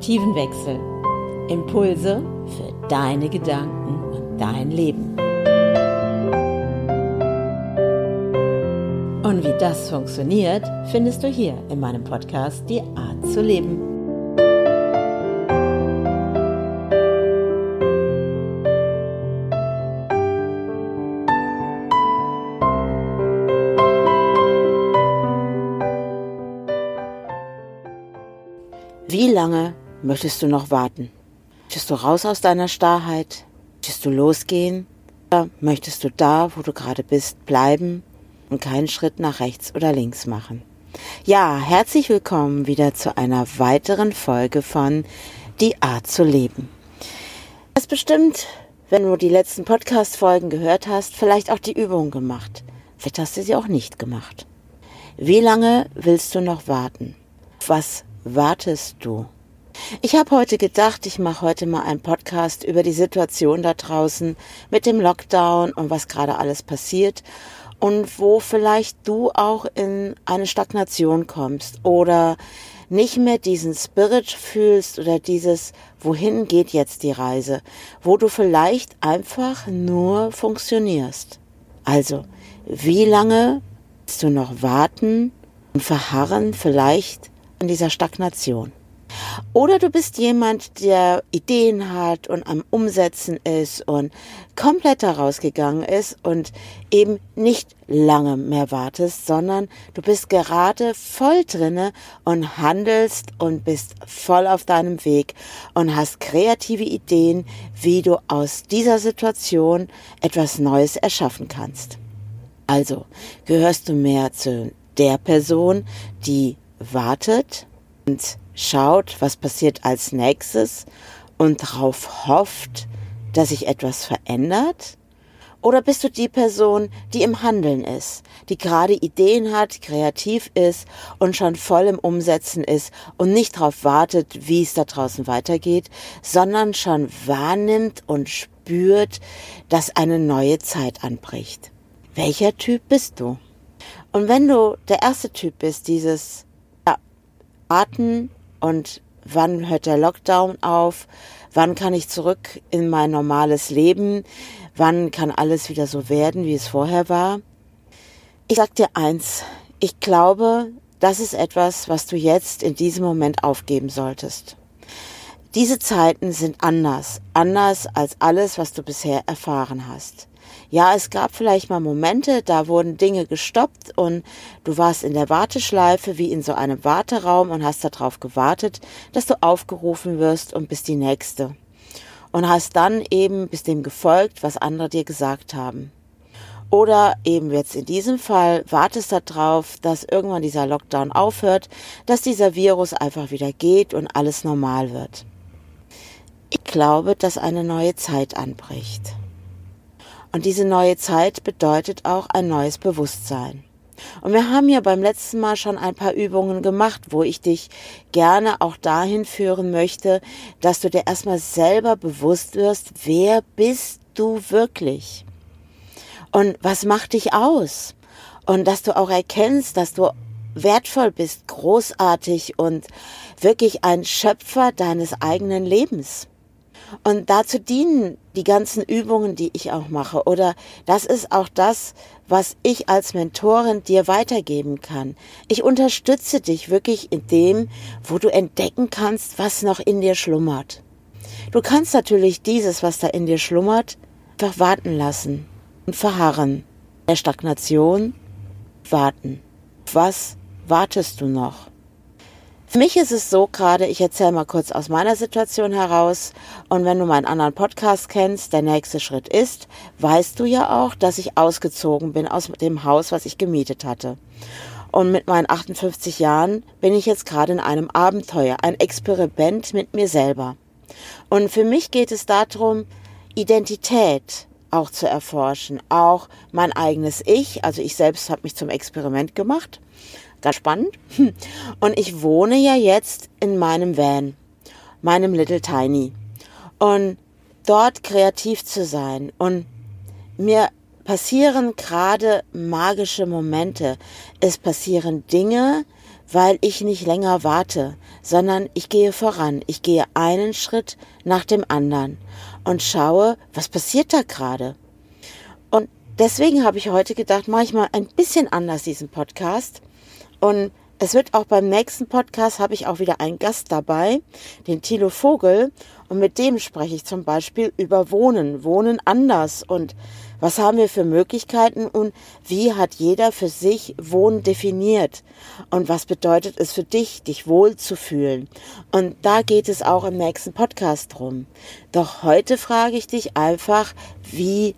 Perspektivenwechsel. Impulse für deine Gedanken und dein Leben. Und wie das funktioniert, findest du hier in meinem Podcast Die Art zu leben. Wie lange möchtest du noch warten? Möchtest du raus aus deiner Starrheit? Möchtest du losgehen? Oder möchtest du da, wo du gerade bist, bleiben und keinen Schritt nach rechts oder links machen? Ja, herzlich willkommen wieder zu einer weiteren Folge von Die Art zu leben. Du hast bestimmt, wenn du die letzten Podcast-Folgen gehört hast, vielleicht auch die Übung gemacht. Vielleicht hast du sie auch nicht gemacht. Wie lange willst du noch warten? Was wartest du? Ich habe heute gedacht, ich mache heute mal einen Podcast über die Situation da draußen mit dem Lockdown und was gerade alles passiert und wo vielleicht du auch in eine Stagnation kommst oder nicht mehr diesen Spirit fühlst oder dieses, wohin geht jetzt die Reise, wo du vielleicht einfach nur funktionierst. Also, wie lange willst du noch warten und verharren vielleicht in dieser Stagnation. Oder du bist jemand, der Ideen hat und am Umsetzen ist und komplett herausgegangen ist und eben nicht lange mehr wartest, sondern du bist gerade voll drinne und handelst und bist voll auf deinem Weg und hast kreative Ideen, wie du aus dieser Situation etwas Neues erschaffen kannst. Also gehörst du mehr zu der Person, die wartet und schaut, was passiert als nächstes und darauf hofft, dass sich etwas verändert? Oder bist du die Person, die im Handeln ist, die gerade Ideen hat, kreativ ist und schon voll im Umsetzen ist und nicht darauf wartet, wie es da draußen weitergeht, sondern schon wahrnimmt und spürt, dass eine neue Zeit anbricht? Welcher Typ bist du? Und wenn du der erste Typ bist, dieses ja, Warten und wann hört der Lockdown auf, wann kann ich zurück in mein normales Leben, wann kann alles wieder so werden, wie es vorher war. Ich sag dir eins, ich glaube, das ist etwas, was du jetzt in diesem Moment aufgeben solltest. Diese Zeiten sind anders, anders als alles, was du bisher erfahren hast. Ja, es gab vielleicht mal Momente, da wurden Dinge gestoppt und du warst in der Warteschleife wie in so einem Warteraum und hast darauf gewartet, dass du aufgerufen wirst und bist die Nächste. Und hast dann eben bis dem gefolgt, was andere dir gesagt haben. Oder eben jetzt in diesem Fall wartest darauf, dass irgendwann dieser Lockdown aufhört, dass dieser Virus einfach wieder geht und alles normal wird. Ich glaube, dass eine neue Zeit anbricht. Und diese neue Zeit bedeutet auch ein neues Bewusstsein. Und wir haben ja beim letzten Mal schon ein paar Übungen gemacht, wo ich dich gerne auch dahin führen möchte, dass du dir erstmal selber bewusst wirst, wer bist du wirklich? Und was macht dich aus? Und dass du auch erkennst, dass du wertvoll bist, großartig und wirklich ein Schöpfer deines eigenen Lebens. Und dazu dienen die ganzen Übungen, die ich auch mache. Oder das ist auch das, was ich als Mentorin dir weitergeben kann. Ich unterstütze dich wirklich in dem, wo du entdecken kannst, was noch in dir schlummert. Du kannst natürlich dieses, was da in dir schlummert, einfach warten lassen und verharren. Der Stagnation warten. Was wartest du noch? Für mich ist es so gerade, ich erzähle mal kurz aus meiner Situation heraus. Und wenn du meinen anderen Podcast kennst, der nächste Schritt ist, weißt du ja auch, dass ich ausgezogen bin aus dem Haus, was ich gemietet hatte. Und mit meinen 58 Jahren bin ich jetzt gerade in einem Abenteuer, ein Experiment mit mir selber. Und für mich geht es darum, Identität auch zu erforschen, auch mein eigenes Ich. Also ich selbst habe mich zum Experiment gemacht Ganz spannend. Und ich wohne ja jetzt in meinem Van, meinem Little Tiny. Und dort kreativ zu sein. Und mir passieren gerade magische Momente. Es passieren Dinge, weil ich nicht länger warte, sondern ich gehe voran. Ich gehe einen Schritt nach dem anderen und schaue, was passiert da gerade. Und deswegen habe ich heute gedacht, mache ich mal ein bisschen anders diesen Podcast. Und es wird auch beim nächsten Podcast habe ich auch wieder einen Gast dabei, den Thilo Vogel. Und mit dem spreche ich zum Beispiel über Wohnen, Wohnen anders und was haben wir für Möglichkeiten und wie hat jeder für sich Wohnen definiert? Und was bedeutet es für dich, dich wohl zu fühlen? Und da geht es auch im nächsten Podcast drum. Doch heute frage ich dich einfach, wie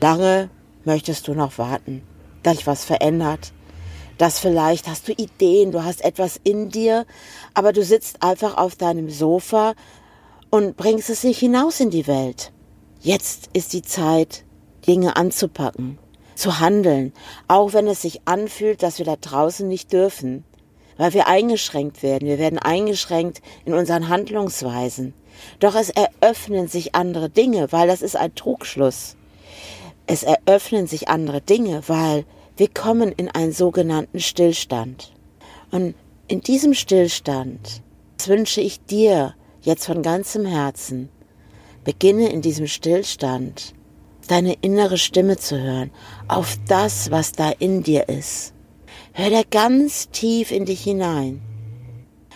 lange möchtest du noch warten, dass sich was verändert? Dass vielleicht hast du Ideen, du hast etwas in dir, aber du sitzt einfach auf deinem Sofa und bringst es nicht hinaus in die Welt. Jetzt ist die Zeit, Dinge anzupacken, zu handeln, auch wenn es sich anfühlt, dass wir da draußen nicht dürfen, weil wir eingeschränkt werden. Wir werden eingeschränkt in unseren Handlungsweisen. Doch es eröffnen sich andere Dinge, weil das ist ein Trugschluss. Es eröffnen sich andere Dinge, weil wir kommen in einen sogenannten Stillstand. Und in diesem Stillstand wünsche ich dir jetzt von ganzem Herzen, beginne in diesem Stillstand deine innere Stimme zu hören, auf das, was da in dir ist. Hör da ganz tief in dich hinein.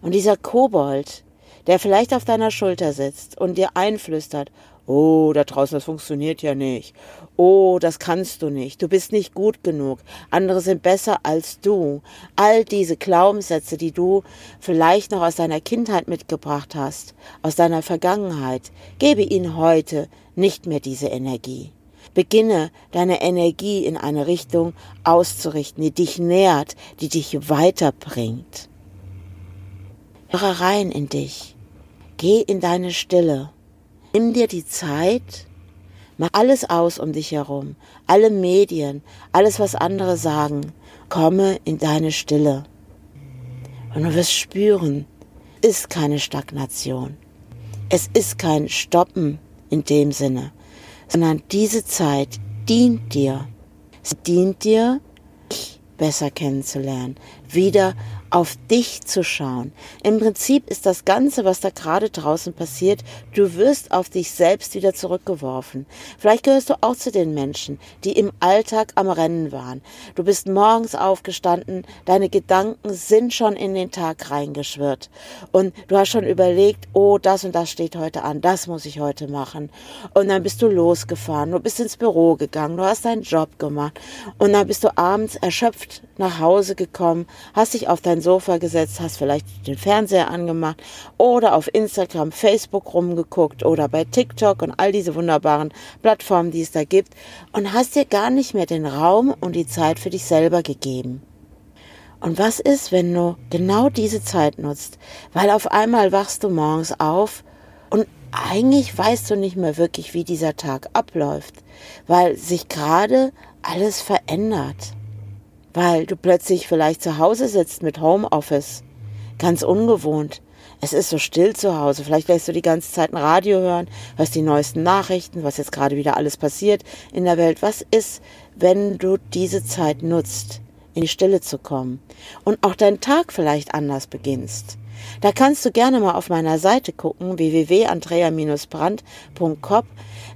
Und dieser Kobold, der vielleicht auf deiner Schulter sitzt und dir einflüstert, oh, da draußen, das funktioniert ja nicht. Oh, das kannst du nicht. Du bist nicht gut genug. Andere sind besser als du. All diese Glaubenssätze, die du vielleicht noch aus deiner Kindheit mitgebracht hast, aus deiner Vergangenheit, gebe ihnen heute nicht mehr diese Energie. Beginne deine Energie in eine Richtung auszurichten, die dich nährt, die dich weiterbringt. Höre rein in dich. Geh in deine Stille. Nimm dir die Zeit, mach alles aus um dich herum, alle Medien, alles, was andere sagen. Komme in deine Stille. Und du wirst spüren, ist keine Stagnation. Es ist kein Stoppen in dem Sinne, sondern diese Zeit dient dir. Sie dient dir, dich besser kennenzulernen, wieder auf dich zu schauen. Im Prinzip ist das Ganze, was da gerade draußen passiert, du wirst auf dich selbst wieder zurückgeworfen. Vielleicht gehörst du auch zu den Menschen, die im Alltag am Rennen waren. Du bist morgens aufgestanden, deine Gedanken sind schon in den Tag reingeschwirrt und du hast schon überlegt, oh, das und das steht heute an, das muss ich heute machen. Und dann bist du losgefahren, du bist ins Büro gegangen, du hast deinen Job gemacht und dann bist du abends erschöpft nach Hause gekommen, hast dich auf dein Sofa gesetzt, hast vielleicht den Fernseher angemacht oder auf Instagram, Facebook rumgeguckt oder bei TikTok und all diese wunderbaren Plattformen, die es da gibt und hast dir gar nicht mehr den Raum und die Zeit für dich selber gegeben. Und was ist, wenn du genau diese Zeit nutzt? Weil auf einmal wachst du morgens auf und eigentlich weißt du nicht mehr wirklich, wie dieser Tag abläuft, weil sich gerade alles verändert weil du plötzlich vielleicht zu Hause sitzt mit Homeoffice. Ganz ungewohnt. Es ist so still zu Hause. Vielleicht lässt du die ganze Zeit ein Radio hören, hörst die neuesten Nachrichten, was jetzt gerade wieder alles passiert in der Welt. Was ist, wenn du diese Zeit nutzt, in die Stille zu kommen und auch deinen Tag vielleicht anders beginnst? Da kannst du gerne mal auf meiner Seite gucken, www.andrea-brandt.com.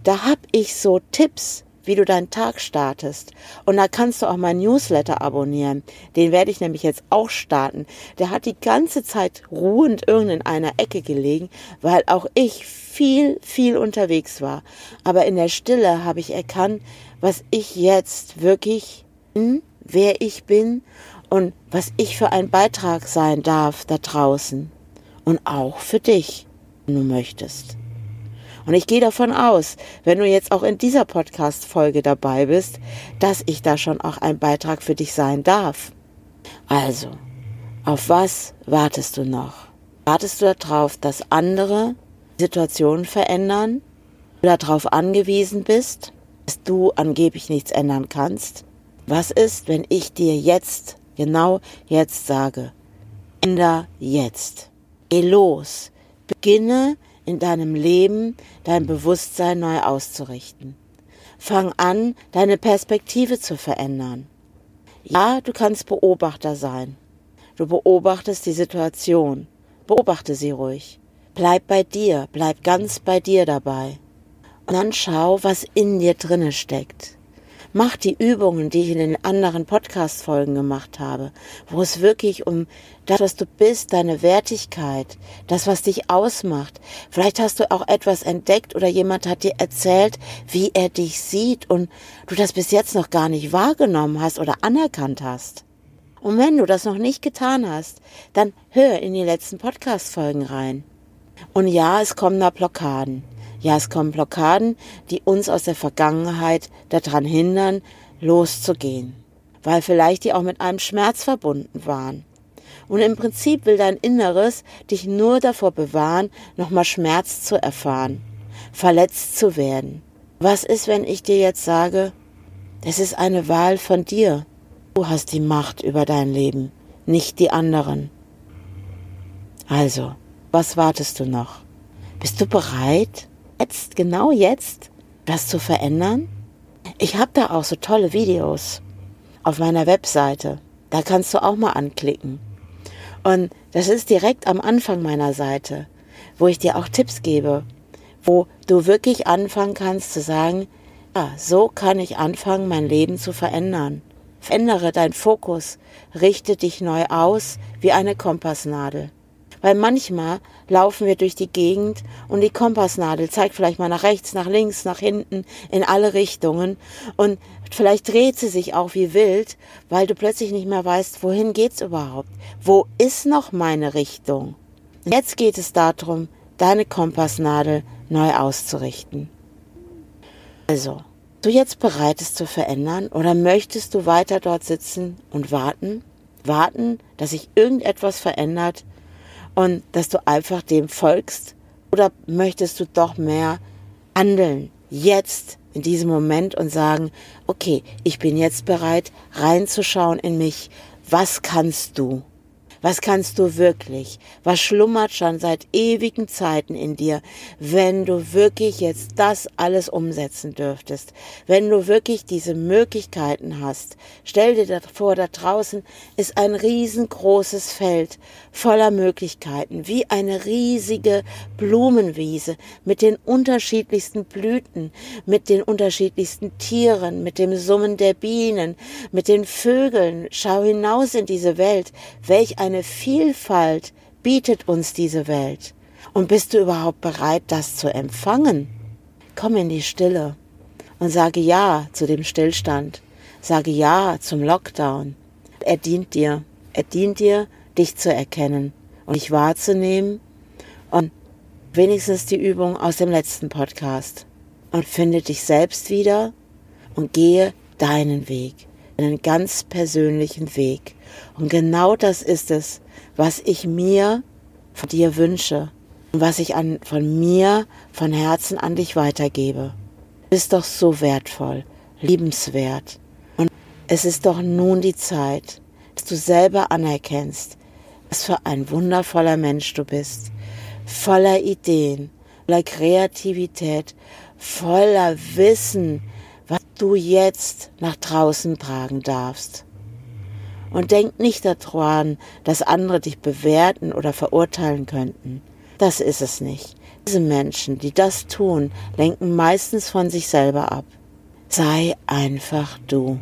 Da hab ich so Tipps, wie du deinen Tag startest. Und da kannst du auch mein Newsletter abonnieren. Den werde ich nämlich jetzt auch starten. Der hat die ganze Zeit ruhend irgend in einer Ecke gelegen, weil auch ich viel, viel unterwegs war. Aber in der Stille habe ich erkannt, was ich jetzt wirklich bin, wer ich bin und was ich für ein Beitrag sein darf da draußen. Und auch für dich, wenn du möchtest. Und ich gehe davon aus, wenn du jetzt auch in dieser Podcast-Folge dabei bist, dass ich da schon auch ein Beitrag für dich sein darf. Also, auf was wartest du noch? Wartest du darauf, dass andere Situationen verändern? Du darauf angewiesen bist, dass du angeblich nichts ändern kannst? Was ist, wenn ich dir jetzt, genau jetzt sage, änder jetzt. Geh los. Beginne in deinem Leben dein Bewusstsein neu auszurichten. Fang an, deine Perspektive zu verändern. Ja, du kannst Beobachter sein. Du beobachtest die Situation. Beobachte sie ruhig. Bleib bei dir, bleib ganz bei dir dabei. Und dann schau, was in dir drinne steckt. Mach die Übungen, die ich in den anderen Podcast-Folgen gemacht habe, wo es wirklich um das, was du bist, deine Wertigkeit, das, was dich ausmacht. Vielleicht hast du auch etwas entdeckt oder jemand hat dir erzählt, wie er dich sieht und du das bis jetzt noch gar nicht wahrgenommen hast oder anerkannt hast. Und wenn du das noch nicht getan hast, dann hör in die letzten Podcast-Folgen rein. Und ja, es kommen da Blockaden. Ja, es kommen Blockaden, die uns aus der Vergangenheit daran hindern, loszugehen, weil vielleicht die auch mit einem Schmerz verbunden waren. Und im Prinzip will dein Inneres dich nur davor bewahren, nochmal Schmerz zu erfahren, verletzt zu werden. Was ist, wenn ich dir jetzt sage, es ist eine Wahl von dir. Du hast die Macht über dein Leben, nicht die anderen. Also, was wartest du noch? Bist du bereit, jetzt, genau jetzt, das zu verändern? Ich habe da auch so tolle Videos auf meiner Webseite. Da kannst du auch mal anklicken. Und das ist direkt am Anfang meiner Seite, wo ich dir auch Tipps gebe, wo du wirklich anfangen kannst zu sagen, ja, so kann ich anfangen, mein Leben zu verändern. Verändere deinen Fokus, richte dich neu aus wie eine Kompassnadel. Weil manchmal laufen wir durch die Gegend und die Kompassnadel zeigt vielleicht mal nach rechts, nach links, nach hinten, in alle Richtungen und vielleicht dreht sie sich auch wie wild, weil du plötzlich nicht mehr weißt, wohin geht's überhaupt? Wo ist noch meine Richtung? Jetzt geht es darum, deine Kompassnadel neu auszurichten. Also, du jetzt bereit es zu verändern oder möchtest du weiter dort sitzen und warten? Warten, dass sich irgendetwas verändert, und dass du einfach dem folgst? Oder möchtest du doch mehr handeln, jetzt, in diesem Moment und sagen, okay, ich bin jetzt bereit, reinzuschauen in mich, was kannst du? Was kannst du wirklich? Was schlummert schon seit ewigen Zeiten in dir, wenn du wirklich jetzt das alles umsetzen dürftest? Wenn du wirklich diese Möglichkeiten hast? Stell dir vor, da draußen ist ein riesengroßes Feld voller Möglichkeiten, wie eine riesige Blumenwiese mit den unterschiedlichsten Blüten, mit den unterschiedlichsten Tieren, mit dem Summen der Bienen, mit den Vögeln. Schau hinaus in diese Welt. Welch ein eine Vielfalt bietet uns diese Welt. Und bist du überhaupt bereit, das zu empfangen? Komm in die Stille und sage Ja zu dem Stillstand. Sage Ja zum Lockdown. Er dient dir. Er dient dir, dich zu erkennen und dich wahrzunehmen und wenigstens die Übung aus dem letzten Podcast. Und finde dich selbst wieder und gehe deinen Weg, einen ganz persönlichen Weg. Und genau das ist es, was ich mir von dir wünsche und was ich an, von mir von Herzen an dich weitergebe. Du bist doch so wertvoll, liebenswert. Und es ist doch nun die Zeit, dass du selber anerkennst, was für ein wundervoller Mensch du bist, voller Ideen, voller Kreativität, voller Wissen, was du jetzt nach draußen tragen darfst. Und denk nicht daran, dass andere dich bewerten oder verurteilen könnten. Das ist es nicht. Diese Menschen, die das tun, lenken meistens von sich selber ab. Sei einfach du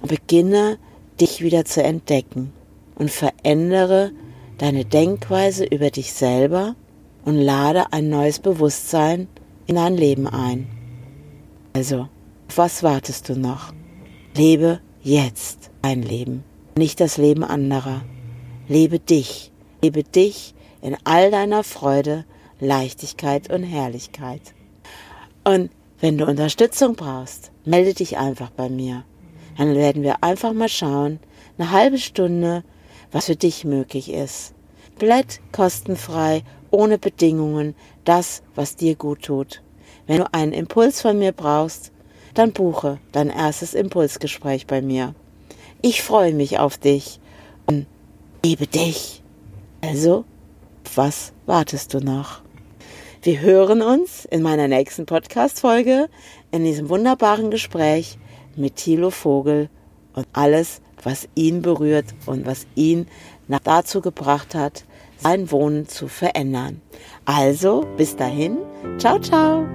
und beginne dich wieder zu entdecken und verändere deine Denkweise über dich selber und lade ein neues Bewusstsein in dein Leben ein. Also, auf was wartest du noch? Lebe jetzt ein Leben nicht das Leben anderer. Lebe dich, lebe dich in all deiner Freude, Leichtigkeit und Herrlichkeit. Und wenn du Unterstützung brauchst, melde dich einfach bei mir. Dann werden wir einfach mal schauen, eine halbe Stunde, was für dich möglich ist. Komplett kostenfrei, ohne Bedingungen, das, was dir gut tut. Wenn du einen Impuls von mir brauchst, dann buche dein erstes Impulsgespräch bei mir. Ich freue mich auf dich und liebe dich. Also, was wartest du noch? Wir hören uns in meiner nächsten Podcast-Folge in diesem wunderbaren Gespräch mit Thilo Vogel und alles, was ihn berührt und was ihn dazu gebracht hat, sein Wohnen zu verändern. Also, bis dahin, ciao, ciao.